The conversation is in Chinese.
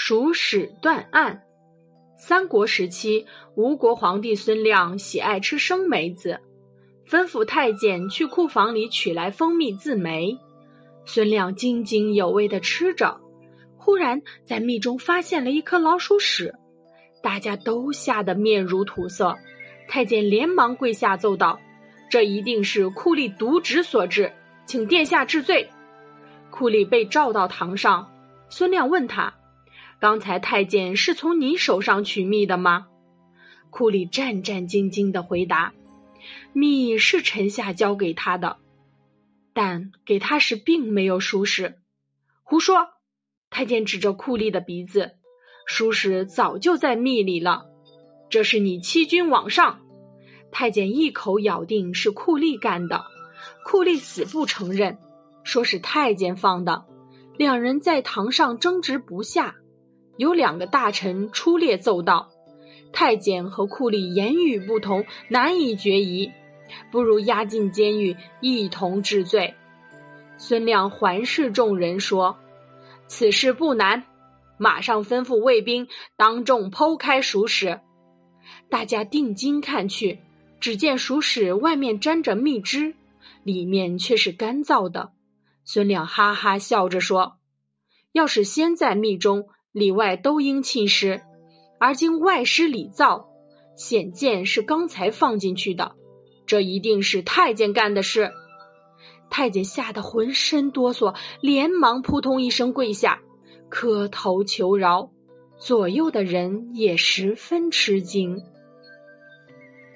蜀史断案。三国时期，吴国皇帝孙亮喜爱吃生梅子，吩咐太监去库房里取来蜂蜜自梅。孙亮津津有味地吃着，忽然在蜜中发现了一颗老鼠屎，大家都吓得面如土色。太监连忙跪下奏道：“这一定是酷吏渎职所致，请殿下治罪。”酷吏被召到堂上，孙亮问他。刚才太监是从你手上取蜜的吗？库里战战兢兢的回答：“蜜是臣下交给他的，但给他时并没有熟食。”胡说！太监指着库里的鼻子：“熟食早就在蜜里了，这是你欺君罔上！”太监一口咬定是库里干的，库里死不承认，说是太监放的。两人在堂上争执不下。有两个大臣出列奏道：“太监和库吏言语不同，难以决疑，不如押进监狱，一同治罪。”孙亮环视众人说：“此事不难，马上吩咐卫兵当众剖开熟屎。”大家定睛看去，只见熟屎外面沾着蜜汁，里面却是干燥的。孙亮哈哈笑着说：“要是先在蜜中。”里外都应浸湿，而今外湿里燥，显见是刚才放进去的。这一定是太监干的事。太监吓得浑身哆嗦，连忙扑通一声跪下，磕头求饶。左右的人也十分吃惊。